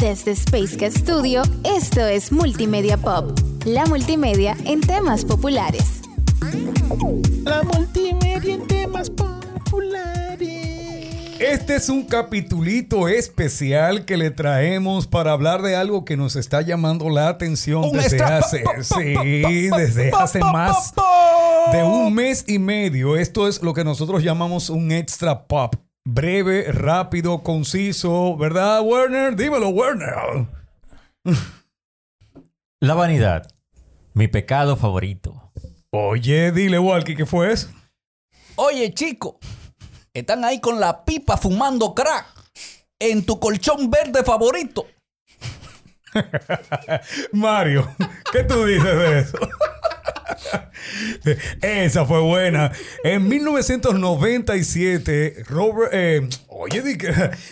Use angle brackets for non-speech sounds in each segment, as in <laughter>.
Desde Space Studio, esto es Multimedia Pop, la multimedia en temas populares. La multimedia en temas populares. Este es un capitulito especial que le traemos para hablar de algo que nos está llamando la atención Un desde hace, sí, desde hace más de un mes y medio. Esto es lo que nosotros llamamos un extra pop. Breve, rápido, conciso, ¿verdad, Werner? Dímelo, Werner. <laughs> La vanidad. Mi pecado favorito. Oye, dile, Walkie, ¿qué fue eso? Oye, chico, están ahí con la pipa fumando crack en tu colchón verde favorito. <laughs> Mario, ¿qué tú dices de eso? <laughs> <laughs> Esa fue buena. En 1997, Robert, eh, oye,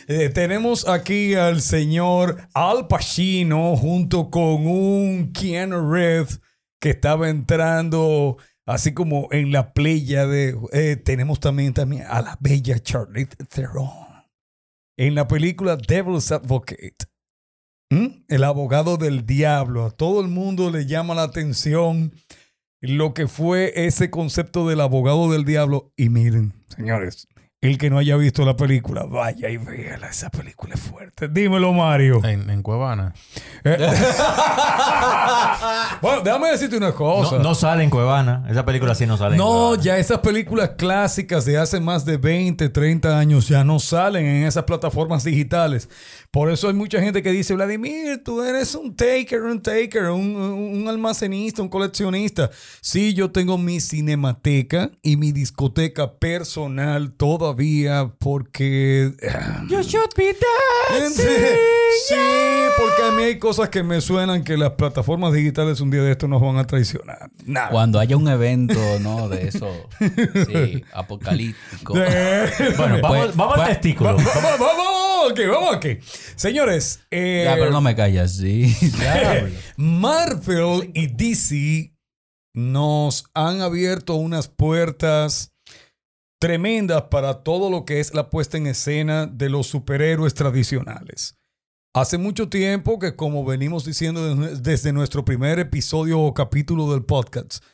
eh, tenemos aquí al señor Al Pacino junto con un Keanu Reeves que estaba entrando así como en la playa de... eh, tenemos también, también a la bella Charlize Theron en la película Devil's Advocate. El abogado del diablo. A todo el mundo le llama la atención lo que fue ese concepto del abogado del diablo. Y miren, señores, el que no haya visto la película, vaya y véala. Esa película es fuerte. Dímelo, Mario. En, en Cuevana. <laughs> bueno, déjame decirte una cosa. No, no sale en Cuevana. Esa película sí no sale en No, ya esas películas clásicas de hace más de 20, 30 años ya no salen en esas plataformas digitales. Por eso hay mucha gente que dice, Vladimir, tú eres un taker, un taker, un, un almacenista, un coleccionista. Sí, yo tengo mi cinemateca y mi discoteca personal todavía porque... You should be dead. Sí, sí, porque a mí hay cosas que me suenan que las plataformas digitales un día de esto nos van a traicionar. Cuando haya un evento, ¿no? De eso, sí, <laughs> apocalíptico. Bueno, vamos, Pues- vamos al pues- testículo. Vamos, vamos, vamos, aquí, vamos aquí. Señores, eh, Ya, pero no me calles así. <laughs> Marvel y DC nos han abierto unas puertas tremendas para todo lo que es la puesta en escena de los superhéroes tradicionales. Hace mucho tiempo que, como venimos diciendo desde- nuestro primer episodio o capítulo del podcast,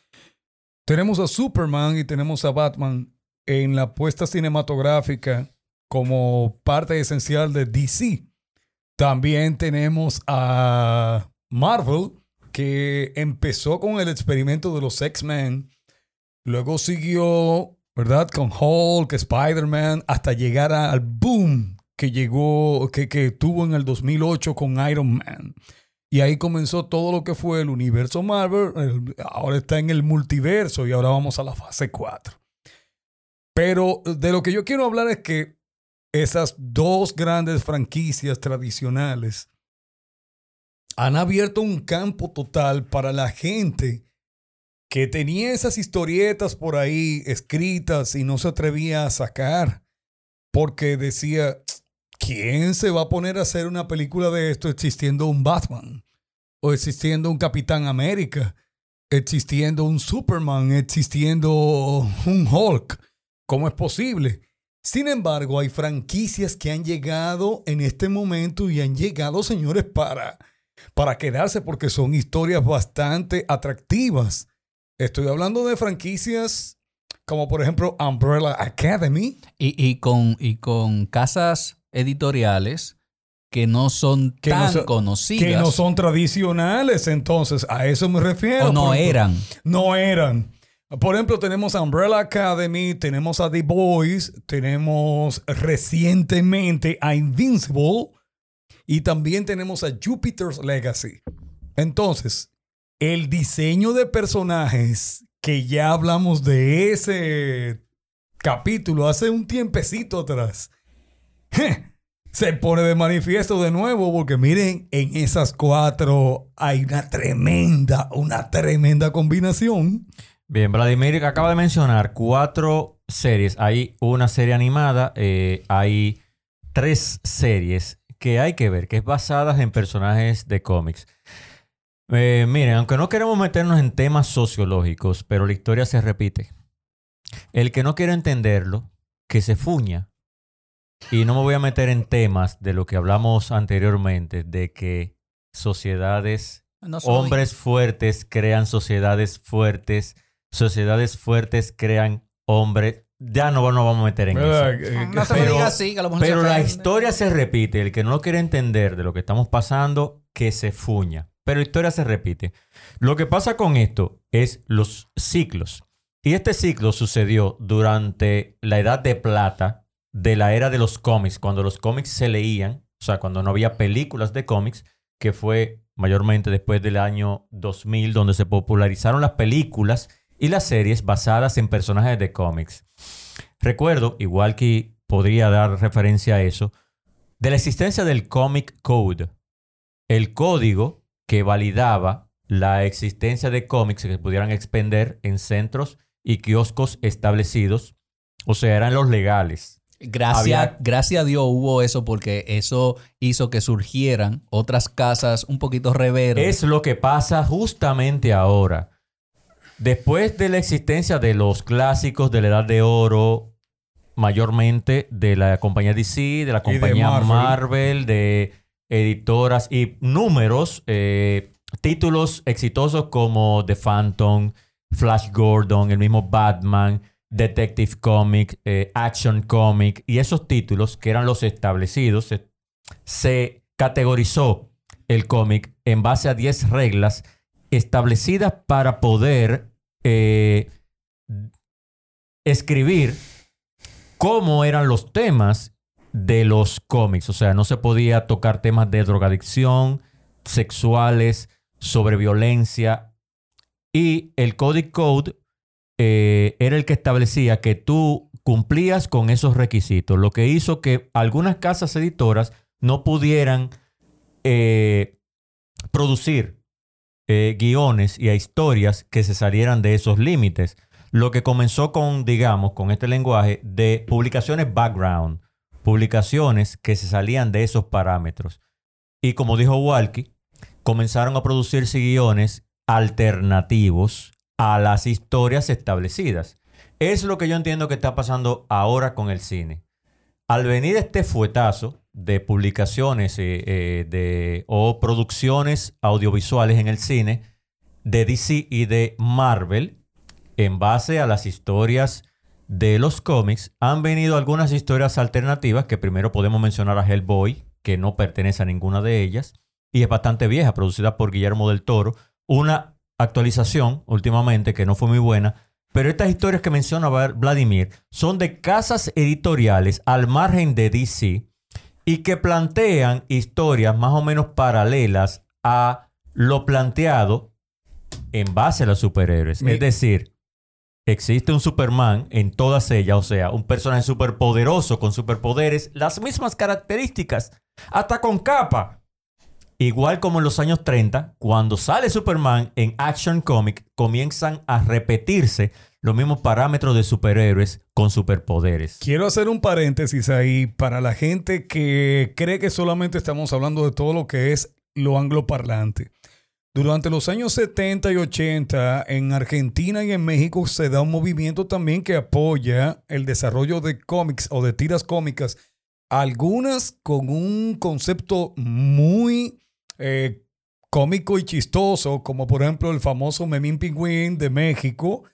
tenemos a Superman y tenemos a Batman en la puesta cinematográfica como parte esencial de DC. También tenemos a Marvel, que empezó con el experimento de los X-Men, luego siguió, ¿verdad? Con Hulk, Spider-Man, hasta llegar al boom que llegó, que, que tuvo en el 2008 con Iron Man. Y ahí comenzó todo lo que fue el universo Marvel. el- ahora está en el multiverso y ahora vamos a la fase 4. Pero de lo que yo quiero hablar es que esas dos grandes franquicias tradicionales han abierto un campo total para la gente que tenía esas historietas por ahí escritas y no se atrevía a sacar porque decía, ¿quién se va a poner a hacer una película de esto existiendo un Batman? O existiendo un Capitán América, existiendo un Superman, existiendo un Hulk. ¿Cómo es posible? Sin embargo, hay franquicias que han llegado en este momento y han llegado, señores, para, para quedarse porque son historias bastante atractivas. Estoy hablando de franquicias como por ejemplo Umbrella Academy. Y, y con, y con casas editoriales que no son Que no tan son- conocidas. que no son tradicionales, entonces a eso me refiero. o no eran. No eran. Por ejemplo, tenemos Umbrella Academy, tenemos a The Boys, tenemos recientemente a Invincible y también tenemos a Jupiter's Legacy. Entonces, el diseño de personajes, que ya hablamos de ese capítulo hace un tiempecito atrás, se pone de manifiesto de nuevo porque miren, en esas cuatro hay una tremenda, una tremenda combinación. Bien, Vladimir acaba de mencionar cuatro series. Hay una serie animada, eh, hay tres series que hay que ver, que es basadas en personajes de cómics. Eh, miren, aunque no queremos meternos en temas sociológicos, pero la historia se repite. El que no quiere entenderlo, que se fuña. y no me voy a meter en temas de lo que hablamos anteriormente, de que sociedades, No hombres fuertes crean sociedades fuertes, sociedades fuertes crean hombres. Ya no, no vamos a meter en eso. Eh, No se Pero- diga así, que a lo mejor se Pero la historia se repite. El que no lo quiere entender de lo que estamos pasando, que se fuña. Pero la historia se repite. Lo que pasa con esto es los ciclos. Y este ciclo sucedió durante la edad de plata de la era de los cómics, cuando los cómics se leían, o sea, cuando no había películas de cómics, que fue mayormente después del año 2000, donde se popularizaron las películas y las series basadas en personajes de cómics. Recuerdo, igual que podría dar referencia a eso, de la existencia del Comic Code, el código que validaba la existencia de cómics que se pudieran expender en centros y kioscos establecidos, o sea, eran los legales. Gracias, Había- gracias a Dios hubo eso porque eso hizo que surgieran otras casas un poquito reverdes. Es lo que pasa justamente ahora. Después de la existencia de los clásicos de la Edad de Oro, mayormente de la compañía DC, de la de compañía Marvel. Marvel. de editoras y números, eh, títulos exitosos como The Phantom, Flash Gordon, el mismo Batman, Detective Comic, eh, Action Comic y esos títulos que eran los establecidos, se, categorizó el cómic en base a 10 reglas establecidas para poder eh, escribir cómo eran los temas de los cómics. O sea, no se podía tocar temas de drogadicción, sexuales, sobre violencia. Y el Codic Code eh, era el que establecía que tú cumplías con esos requisitos, lo que hizo que algunas casas editoras no pudieran eh, producir eh, guiones y historias que se salieran de esos límites. Lo que comenzó con, digamos, con este lenguaje de publicaciones background, publicaciones que se salían de esos parámetros. Y como dijo Walkie, comenzaron a producirse guiones alternativos a las historias establecidas. Es lo que yo entiendo que está pasando ahora con el cine. Al venir este fuetazo de publicaciones eh, eh, de, o producciones audiovisuales en el cine de DC y de Marvel, en base a las historias de los cómics, han venido algunas historias alternativas que primero podemos mencionar a Hellboy, que no pertenece a ninguna de ellas, y es bastante vieja, producida por Guillermo del Toro. Una actualización últimamente que no fue muy buena, pero estas historias que menciona Vla- Vladimir son de casas editoriales al margen de DC y que plantean historias más o menos paralelas a lo planteado en base a los superhéroes. Mi- Es decir, existe un Superman en todas ellas, o sea, un personaje superpoderoso con superpoderes, las mismas características, hasta con capa. Igual como en los años 30, cuando sale Superman en Action Comic, comienzan a repetirse los mismos parámetros de superhéroes con superpoderes. Quiero hacer un paréntesis ahí para la gente que cree que solamente estamos hablando de todo lo que es lo angloparlante. Durante los años 70 y 80 en Argentina y en México se da un movimiento también que apoya el desarrollo de cómics o de tiras cómicas, algunas con un concepto muy eh, cómico y chistoso, como por ejemplo el famoso Memín Pingüín de México,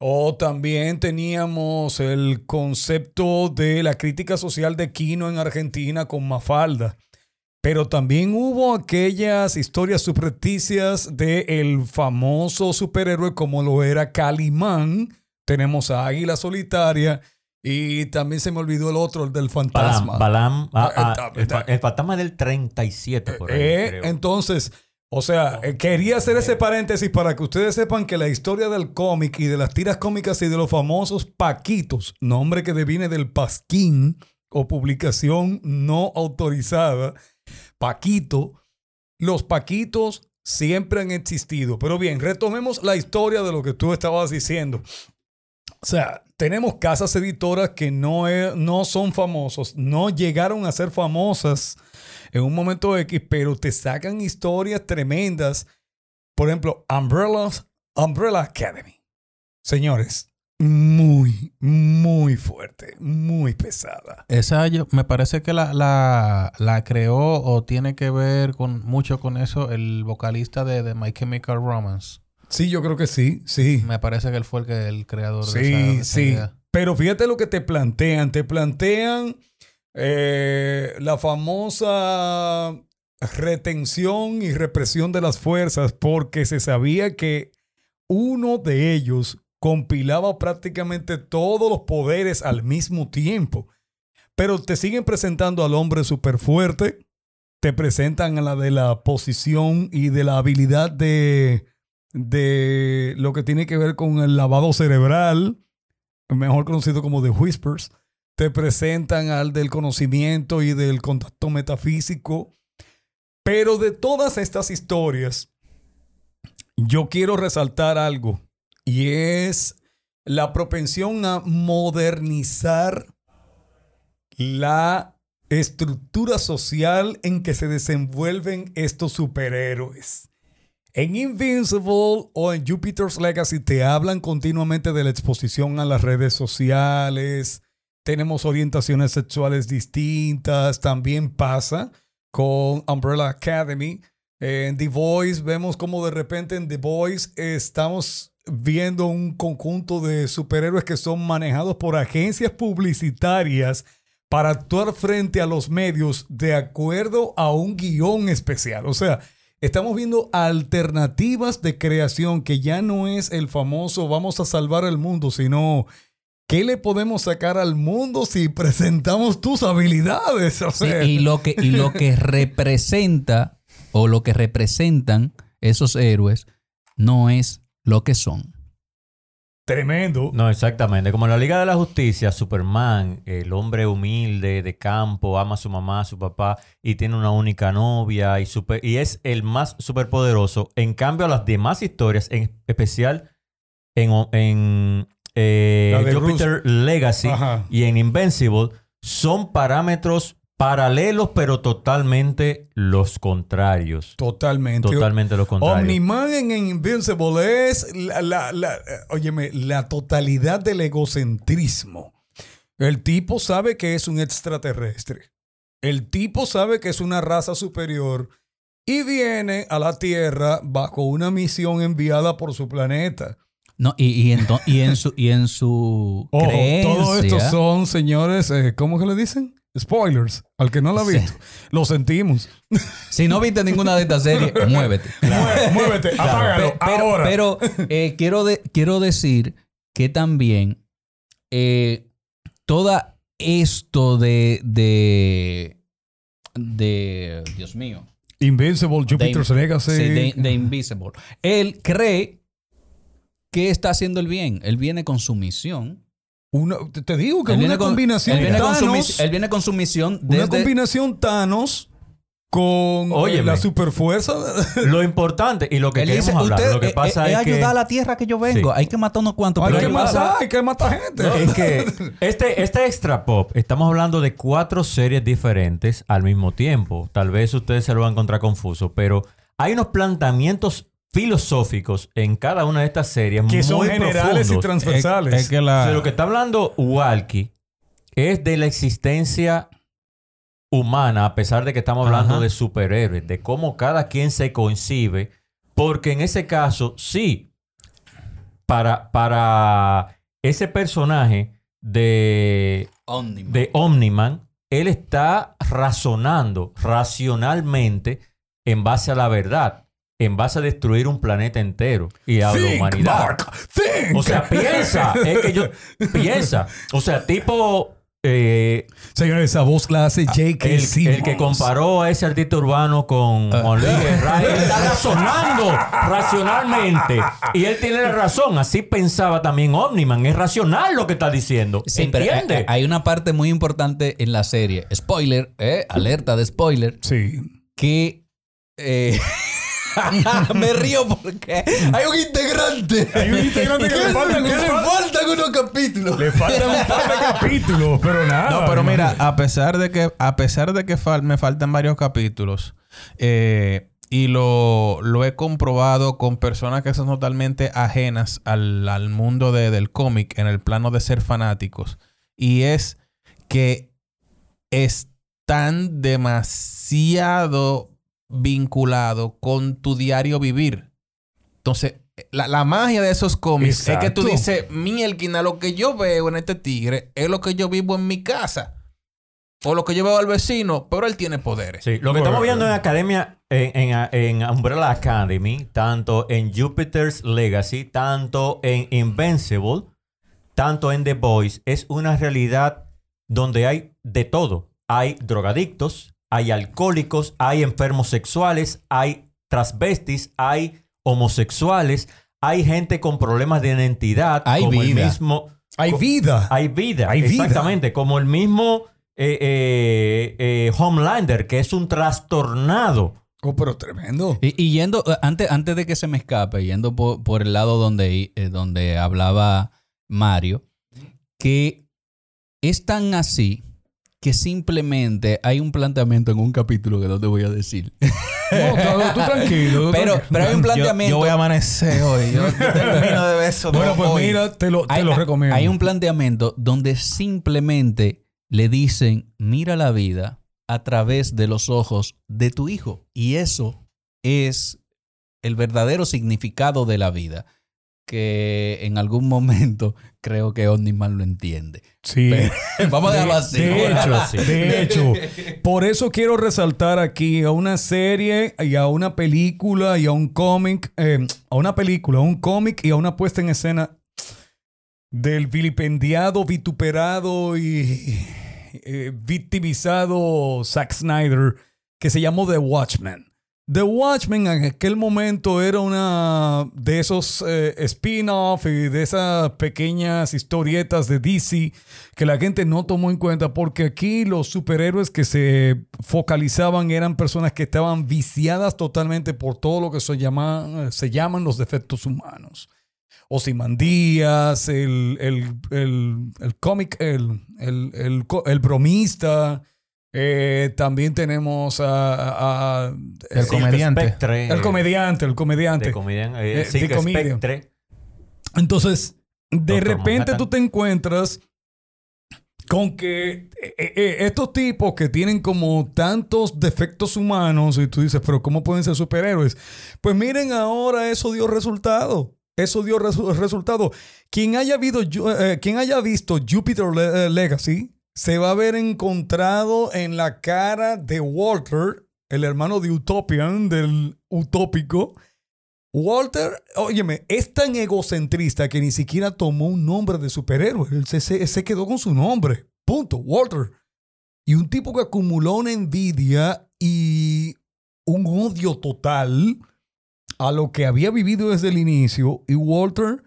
o también teníamos el concepto de la crítica social de Quino en Argentina con Mafalda. Pero también hubo aquellas historias subrepticias del famoso superhéroe como lo era Calimán. Tenemos a Águila Solitaria y también se me olvidó el otro, el del Balam, fantasma. Balam, ah, Ah, ah, está- el, el fantasma del 37 por ahí, Eh, creo. entonces, o sea, eh, quería hacer ese paréntesis para que ustedes sepan que la historia del cómic y de las tiras cómicas y de los famosos Paquitos, nombre que deviene del Pasquín o publicación no autorizada, Paquito, los Paquitos siempre han existido. Pero bien, retomemos la historia de lo que tú estabas diciendo. O sea, tenemos casas editoras que no, e- no son famosos, no llegaron a ser famosas en un momento X, pero te sacan historias tremendas. Por ejemplo, Umbrellas, Umbrella Academy. Señores, muy, muy, fuerte, muy pesada. Esa yo, me parece que la, la, la creó o tiene que ver con mucho con eso el vocalista de, de My Chemical Romance. Sí, yo creo que sí, sí. Me parece que él fue el, que, el creador de Sí, esa, de esa sí. idea. Pero fíjate lo que te plantean. Te plantean eh, la famosa retención y represión de las fuerzas porque se sabía que uno de ellos compilaba prácticamente todos los poderes al mismo tiempo. Pero te siguen presentando al hombre súper fuerte, te presentan a la de la posición y de la habilidad de, de lo que tiene que ver con el lavado cerebral, mejor conocido como The Whispers. Te presentan al del conocimiento y del contacto metafísico. Pero de todas estas historias, yo quiero resaltar algo y es la propensión a modernizar la estructura social en que se desenvuelven estos superhéroes. En Invincible o en Jupiter's Legacy te hablan continuamente de la exposición a las redes sociales. Tenemos orientaciones sexuales distintas. También pasa con Umbrella Academy. En The Voice vemos como de repente en The Voice estamos viendo un conjunto de superhéroes que son manejados por agencias publicitarias para actuar frente a los medios de acuerdo a un guion especial. O sea, estamos viendo alternativas de creación que ya no es el famoso vamos a salvar el mundo, sino ¿qué le podemos sacar al mundo si presentamos tus habilidades? <laughs> O Sí, y lo que, y lo que <laughs> representa o lo que representan esos héroes no es lo que son. tremendo. No, exactamente. Como en la Liga de la Justicia, Superman, el hombre humilde de campo, ama a su mamá, a su papá y tiene una única novia y, super- y es el más superpoderoso. En cambio, las demás historias, en especial en, en eh, Jupiter Legacy Ajá. y en Invincible, son parámetros paralelos, pero totalmente los contrarios. Totalmente. Totalmente los contrarios. Omniman en Invincible es la, la- la- óyeme, la totalidad del egocentrismo. El tipo sabe que es un extraterrestre. El tipo sabe que es una raza superior y viene a la Tierra bajo una misión enviada por su planeta. No, y, y, ento- y en su, y en su creencia. <laughs> todo esto son, señores, eh, ¿cómo que le dicen? Spoilers. Al que no la ha Sí. visto. Lo sentimos. <laughs> Si no viste ninguna de estas series, <laughs> muévete. Mué- Muévete, apágalo Pe- pero, ahora. pero, eh, quiero, de- quiero decir que también eh, toda esto de, de, de, Dios mío, Invincible, Jupiter's Legacy. sí, de- de Invisible. Él cree que está haciendo el bien. Él viene con su misión. Una- te- digo que Él es viene una con, combinación él viene con su Thanos, él viene con su misión una combinación Thanos con eh, Óyeme. la superfuerza. Lo importante y lo que Él queremos dice, hablar, usted lo que eh, pasa eh, es que... ayudar a la tierra que yo vengo. Sí. Hay que matar unos cuantos. hay pero que ¿qué pasa? matar, hay que matar gente. Es que <laughs> este, este extra pop, estamos hablando de cuatro series diferentes al mismo tiempo. Tal vez ustedes se lo van a encontrar confuso, pero hay unos planteamientos filosóficos en cada una de estas series que son generales y transversales. Es que la... De lo que está hablando Walkie es de la existencia humana, a pesar de que estamos hablando Ajá. de superhéroes, de cómo cada quien se concibe, porque en ese caso, sí, para, para ese personaje de, Omniman. de Omniman, él está razonando racionalmente en base a la verdad, en base a destruir un planeta entero y a la Think, humanidad. Mark, think. O sea, piensa. es que yo. Piensa. O sea, tipo. eh, Señores, esa voz la hace J.K. el, el que comparó a ese artista urbano con Luis <laughs> Guerra, él está razonando racionalmente. Y él tiene la razón. Así pensaba también Omniman. Es racional lo que está diciendo. Sí, pero eh, ¿Entiende? hay, hay una parte muy importante en la serie. Spoiler, eh, alerta de spoiler. Sí. Que. eh, <laughs> <laughs> me río porque hay un integrante. Hay un integrante que le <laughs> faltan que un le faltan unos capítulos. Le faltan un par de capítulos, pero nada. No, pero mira, a pesar de que, a pesar de que fal- me faltan varios capítulos, eh, y lo, lo he comprobado con personas que son totalmente ajenas al, al mundo de- del cómic en el plano de ser fanáticos. Y es que están demasiado vinculados con tu diario vivir. Entonces, la, la magia de esos cómics es que tú dices, mielquina, lo que yo veo en este tigre es lo que yo vivo en mi casa. O lo que yo veo al vecino, pero él tiene poderes. Sí, lo que estamos viendo en Academia, en, en- en Umbrella Academy, tanto en Jupiter's Legacy, tanto en Invincible, tanto en The Boys, es una realidad donde hay de todo. Hay drogadictos, hay alcohólicos, hay enfermos sexuales, hay transvestis, hay homosexuales, hay gente con problemas de identidad, Hay como el vida. mismo... Hay vida. Hay vida, Hay vida. exactamente. Como el mismo eh, eh, eh, Homelander, que es un trastornado. Oh, pero tremendo. Y, y yendo, antes, antes de que se me escape, yendo por, por el lado donde, eh, donde hablaba Mario, que es tan así que simplemente hay un planteamiento en un capítulo que no te voy a decir. <laughs> No, tú, tú <laughs> tranquilo. tú Pero, tranquilo. pero hay un planteamiento. yo voy a amanecer hoy. Yo <laughs> termino de. Bueno, pues hoy. mira, te lo, te hay, lo recomiendo. hay un planteamiento donde simplemente le dicen, mira la vida a través de los ojos de tu hijo. Y eso es el verdadero significado de la vida, que en algún momento <laughs> creo que Omniman lo entiende. Sí. <laughs> Vamos a dejarlo así. De hecho, así. de hecho, por eso quiero resaltar aquí a una serie y a una película y a un cómic, eh, a una película, a un cómic y a una puesta en escena del vilipendiado, vituperado y eh, victimizado Zack Snyder que se llamó The Watchmen. The Watchmen en aquel momento era una de esos eh, spin-off y de esas pequeñas historietas de DC que la gente no tomó en cuenta porque aquí los superhéroes que se focalizaban eran personas que estaban viciadas totalmente por todo lo que se, llama, se llaman los defectos humanos. Osimandías, el, el, el, el cómic, el, el, el, bromista. Eh, también tenemos a, a- a- El comediante. Spectre, el comediante, el comediante. De comedian, eh, Eh, sí, de que comedian. Spectre. Entonces, de Doctor repente Manhattan. tú te encuentras con que eh, eh, estos tipos que tienen como tantos defectos humanos y tú dices, pero ¿cómo pueden ser superhéroes? Pues miren, ahora eso dio resultado. Eso dio resu- resultado. Quien haya, visto, quien haya visto Jupiter Le- Legacy se va a ver encontrado en la cara de Walter, el hermano de Utopian, del utópico, Walter, óyeme, es tan egocentrista que ni siquiera tomó un nombre de superhéroe. Él se, se- quedó con su nombre. Punto. Walter. Y un tipo que acumuló una envidia y un odio total a lo que había vivido desde el inicio. Y Walter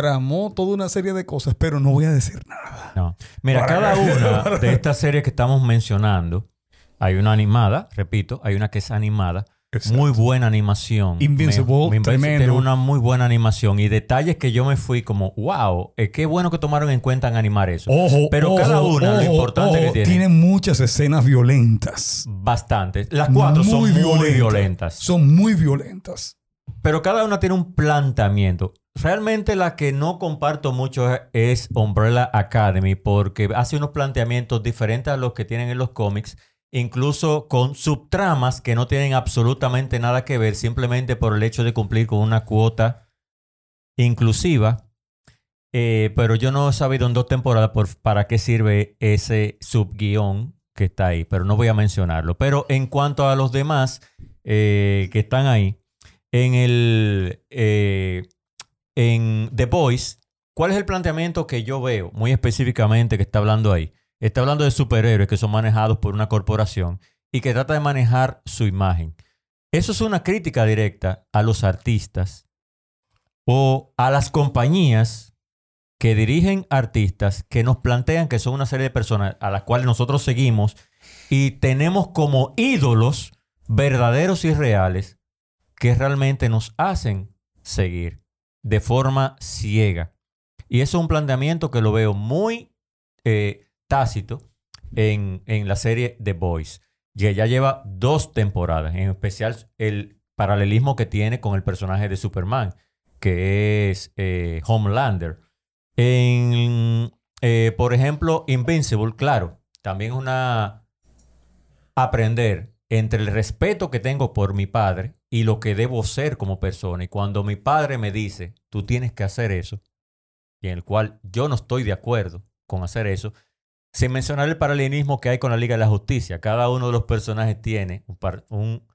tramó toda una serie de cosas, pero no voy a decir nada. No. Mira, cada una <laughs> de estas series que estamos mencionando, hay una animada, repito, hay una que es animada. Muy buena animación. Invincible, Me- me parece tremendo. Tiene una muy buena animación y detalles que yo me fui como, wow, eh, qué bueno que tomaron en cuenta en animar eso. Ojo, Pero ojo, cada una, lo importante que tiene. tiene muchas escenas violentas. Bastante. Las cuatro son muy violentas. Son muy violentas. Pero cada una tiene un planteamiento. Realmente la que no comparto mucho es Umbrella Academy porque hace unos planteamientos diferentes a los que tienen en los cómics, incluso con subtramas que no tienen absolutamente nada que ver simplemente por el hecho de cumplir con una cuota inclusiva. Eh, pero yo no he sabido en dos temporadas por- para qué sirve ese subguión que está ahí, pero no voy a mencionarlo. Pero en cuanto a los demás eh, que están ahí, en el eh, en The Voice, ¿cuál es el planteamiento que yo veo muy específicamente que está hablando ahí? Está hablando de superhéroes que son manejados por una corporación y que trata de manejar su imagen. Eso es una crítica directa a los artistas o a las compañías que dirigen artistas que nos plantean que son una serie de personas a las cuales nosotros seguimos y tenemos como ídolos verdaderos y reales que realmente nos hacen seguir de forma ciega. Y eso es un planteamiento que lo veo muy eh, tácito en, en la serie The Boys. que ya lleva dos temporadas, en especial el paralelismo que tiene con el personaje de Superman, que es eh, Homelander. En, eh, por ejemplo, Invincible, claro, también es una aprender entre el respeto que tengo por mi padre y lo que debo ser como persona. Y cuando mi padre me dice, tú tienes que hacer eso, y en el cual yo no estoy de acuerdo con hacer eso, sin mencionar el paralelismo que hay con la Liga de la Justicia. Cada uno de los personajes tiene un, un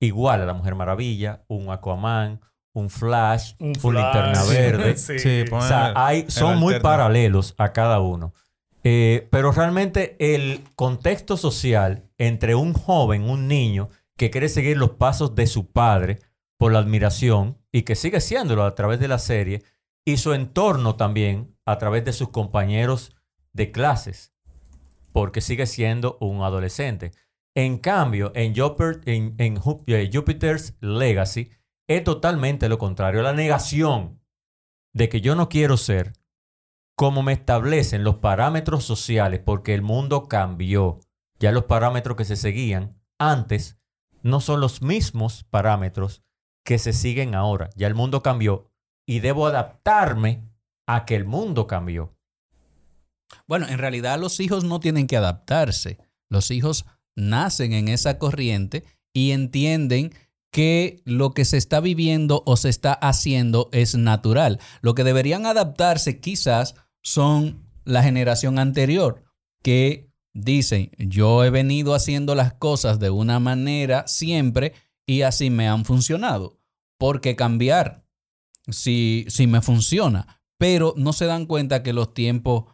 igual a la Mujer Maravilla, un Aquaman, un Flash, un, Linterna <laughs> Verde. sí. o sea, hay, son muy paralelos a cada uno. Eh, pero realmente el contexto social entre un joven, un niño, que quiere seguir los pasos de su padre por la admiración y que sigue siéndolo a través de la serie, y su entorno también a través de sus compañeros de clases, porque sigue siendo un adolescente. En cambio, en, en, en eh, Jupiter's Legacy es totalmente lo contrario, la negación de que yo no quiero ser como me establecen los parámetros sociales, porque el mundo cambió. Ya los parámetros que se seguían antes no son los mismos parámetros que se siguen ahora. Ya el mundo cambió y debo adaptarme a que el mundo cambió. Bueno, en realidad los hijos no tienen que adaptarse. Los hijos nacen en esa corriente y entienden que lo que se está viviendo o se está haciendo es natural. Lo que deberían adaptarse quizás son la generación anterior, que dicen, yo he venido haciendo las cosas de una manera siempre y así me han funcionado. ¿Por qué cambiar si, si me funciona? Pero no se dan cuenta que los tiempos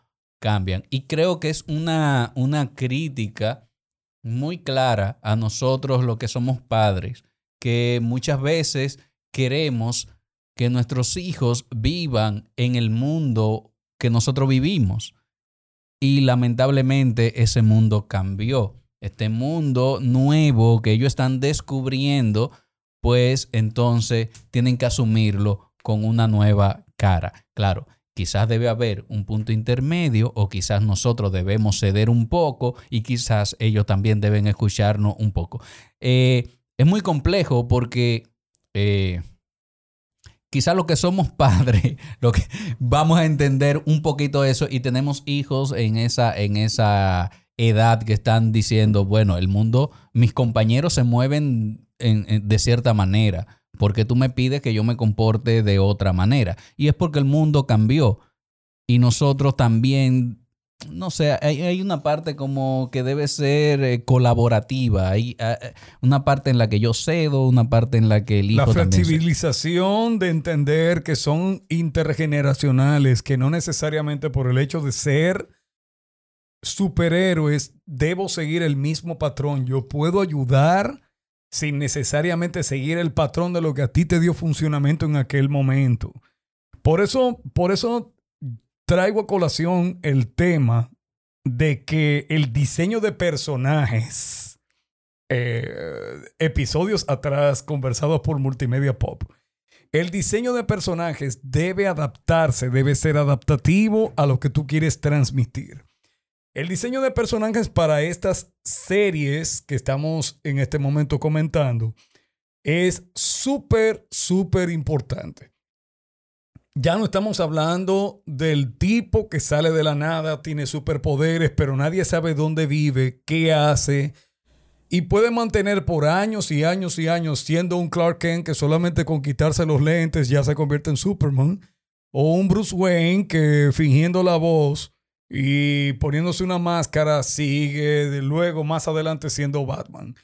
cambian. Y creo que es una, una crítica muy clara a nosotros, los que somos padres, que muchas veces queremos que nuestros hijos vivan en el mundo que nosotros vivimos. Y lamentablemente ese mundo cambió. Este mundo nuevo que ellos están descubriendo, pues entonces tienen que asumirlo con una nueva cara. Claro, quizás debe haber un punto intermedio o quizás nosotros debemos ceder un poco y quizás ellos también deben escucharnos un poco. Eh, es muy complejo porque eh, quizás lo que somos padres, <laughs> lo que vamos a entender un poquito eso y tenemos hijos en esa, en esa edad que están diciendo, bueno, el mundo, mis compañeros se mueven de cierta manera, porque tú me pides que yo me comporte de otra manera. Y es porque el mundo cambió y nosotros también no sé, hay, una parte como que debe ser eh, colaborativa. Hay ah, eh, una parte en la que yo cedo, una parte en la que el hijo La flexibilización de entender que son intergeneracionales, que no necesariamente por el hecho de ser superhéroes debo seguir el mismo patrón. Yo puedo ayudar sin necesariamente seguir el patrón de lo que a ti te dio funcionamiento en aquel momento. Por eso, por eso traigo a colación el tema de que el diseño de personajes, eh, episodios atrás conversados por Multimedia Pop, el diseño de personajes debe adaptarse, debe ser adaptativo a lo que tú quieres transmitir. El diseño de personajes para estas series que estamos en este momento comentando es súper, súper importante. Ya no estamos hablando del tipo que sale de la nada, tiene superpoderes, pero nadie sabe dónde vive, qué hace. Y puede mantener por años y años y años siendo un Clark Kent que solamente con quitarse los lentes ya se convierte en Superman. O un Bruce Wayne que fingiendo la voz y poniéndose una máscara sigue de luego más adelante siendo Batman.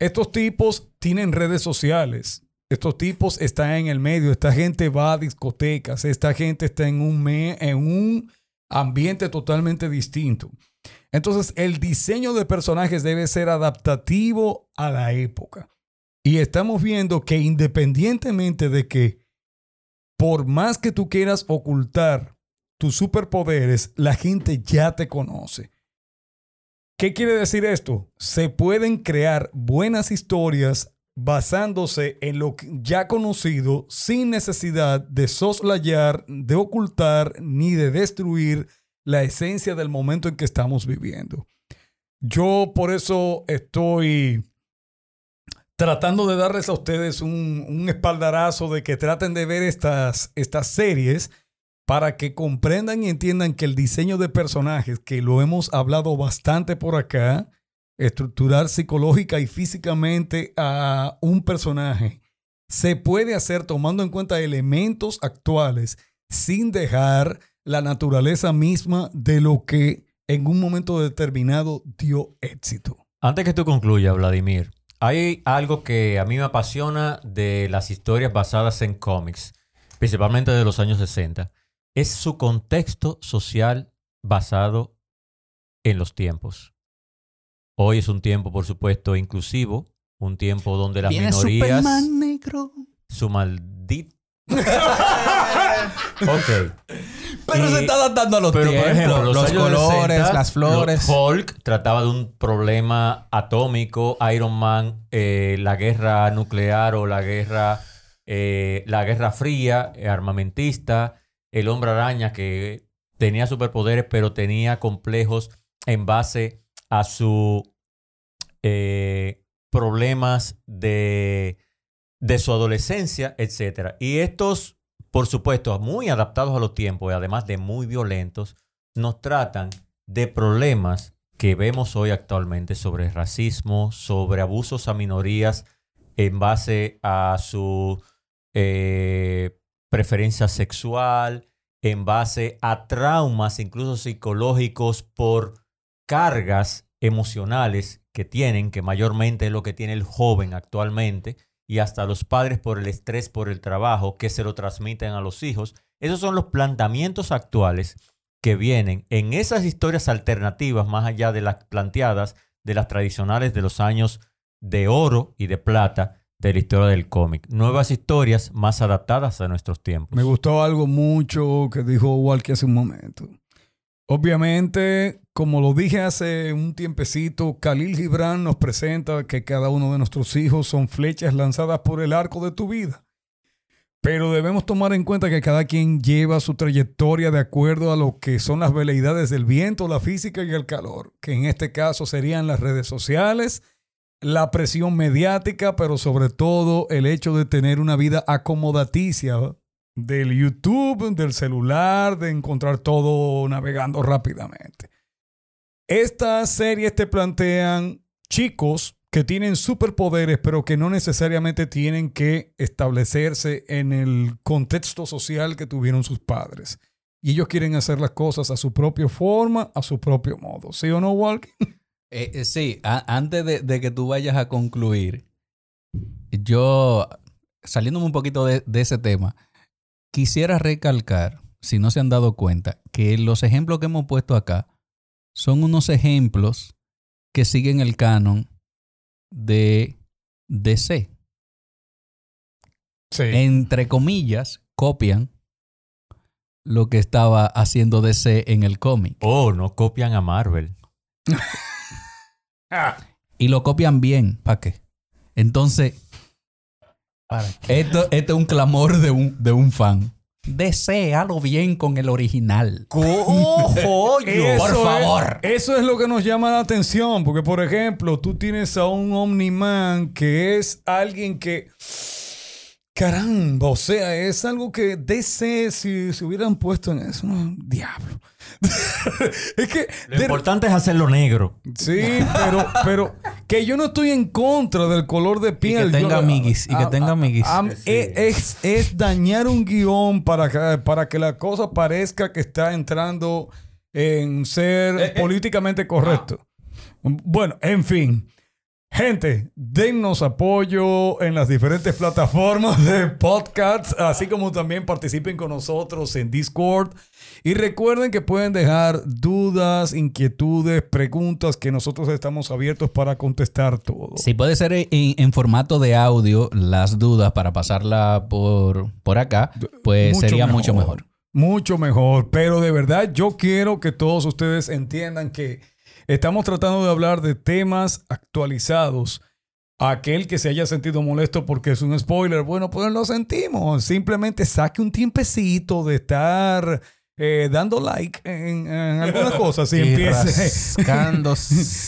Estos tipos tienen redes sociales estos tipos están en el medio, esta gente va a discotecas, esta gente está en un, en un ambiente totalmente distinto. Entonces, el diseño de personajes debe ser adaptativo a la época. Y estamos viendo que independientemente de que por más que tú quieras ocultar tus superpoderes, la gente ya te conoce. ¿Qué quiere decir esto? Se pueden crear buenas historias basándose en lo ya conocido sin necesidad de soslayar, de ocultar ni de destruir la esencia del momento en que estamos viviendo. Yo por eso estoy tratando de darles a ustedes un, un espaldarazo de que traten de ver estas, estas series para que comprendan y entiendan que el diseño de personajes, que lo hemos hablado bastante por acá, estructurar psicológica y físicamente a un personaje, se puede hacer tomando en cuenta elementos actuales sin dejar la naturaleza misma de lo que en un momento determinado dio éxito. Antes que tú concluyas, Vladimir, hay algo que a mí me apasiona de las historias basadas en cómics, principalmente de los años 60, es su contexto social basado en los tiempos. Hoy es un tiempo, por supuesto, inclusivo, un tiempo donde las Viene minorías, Superman negro. su maldito... <laughs> ok. Pero Y- se está adaptando a los Pero, por tiempos. ejemplo, los, colores, 60, las flores. lo- Hulk trataba de un problema atómico. Iron Man, eh, la guerra nuclear o la guerra, eh, la guerra fría, eh, armamentista. El hombre araña que tenía superpoderes, pero tenía complejos en base a sus problemas de, de su adolescencia, etc. Y estos por supuesto, muy adaptados a los tiempos y además de muy violentos, nos tratan de problemas que vemos hoy actualmente sobre racismo, sobre abusos a minorías en base a su eh, preferencia sexual, en base a traumas incluso psicológicos por cargas emocionales que tienen, que mayormente es lo que tiene el joven actualmente, y hasta los padres por el estrés por el trabajo que se lo transmiten a los hijos. Esos son los planteamientos actuales que vienen en esas historias alternativas, más allá de las planteadas, de las tradicionales de los años de oro y de plata de la historia del cómic. Nuevas historias más adaptadas a nuestros tiempos. Me gustó algo mucho que dijo Walkie hace un momento. Obviamente, como lo dije hace un tiempecito, Khalil Gibran nos presenta que cada uno de nuestros hijos son flechas lanzadas por el arco de tu vida. Pero debemos tomar en cuenta que cada quien lleva su trayectoria de acuerdo a lo que son las veleidades del viento, la física y el calor, que en este caso serían las redes sociales, la presión mediática, pero sobre todo el hecho de tener una vida acomodaticia del YouTube, del celular, de encontrar todo navegando rápidamente. Estas series te plantean chicos que tienen superpoderes, pero que no necesariamente tienen que establecerse en el contexto social que tuvieron sus padres. Y ellos quieren hacer las cosas a su propia forma, a su propio modo. ¿Sí o no, Walker? <laughs> Eh, eh, sí, antes de, que tú vayas a concluir, yo, saliéndome un poquito de ese tema, quisiera recalcar, si no se han dado cuenta, que los ejemplos que hemos puesto acá son unos ejemplos que siguen el canon de DC. Sí. Entre comillas, copian lo que estaba haciendo DC en el cómic. Oh, no copian a Marvel. <laughs> Y lo copian bien. ¿Para qué? Entonces, esto, esto es un clamor de un, de un fan. Desealo bien con el original. ¡Cojo! Eso <laughs> Por es- favor. eso es lo que nos llama la atención, porque por ejemplo, tú tienes a un Omniman que es alguien que, caramba, o sea, es algo que DC si se hubieran puesto en eso, no, diablo. <laughs> es que Lo de- importante es hacerlo negro. sí, pero, pero que yo no estoy en contra del color de piel. tenga Yo- amiguis, y que a- tenga a- amiguis. a- es, es- es dañar un guion para que, para que la cosa parezca que está entrando en ser políticamente correcto. Bueno, en fin. Gente, dennos apoyo en las diferentes plataformas de podcasts, así como también participen con nosotros en Discord. Y recuerden que pueden dejar dudas, inquietudes, preguntas que nosotros estamos abiertos para contestar todo. Si puede ser en, en formato de audio, las dudas para pasarla por, por acá, pues Mucho sería mucho mejor. Mucho mejor. Pero de verdad yo quiero que todos ustedes entiendan que estamos tratando de hablar de temas actualizados. Aquel que se haya sentido molesto porque es un spoiler, bueno, pues lo sentimos. Simplemente saque un tiempecito de estar eh, dando like en, en algunas <laughs> cosas y, Y empiecen,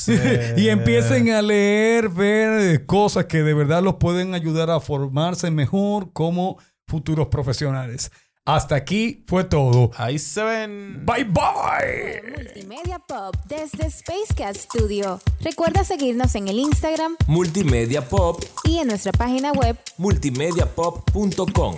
<laughs> y empiecen a leer, ver eh, cosas que de verdad los pueden ayudar a formarse mejor como futuros profesionales. Hasta aquí fue todo. Ahí se ven. Bye bye. Multimedia Pop desde Space Cat Studio. Recuerda seguirnos en el Instagram Multimedia Pop, y en nuestra página web multimediapop.com.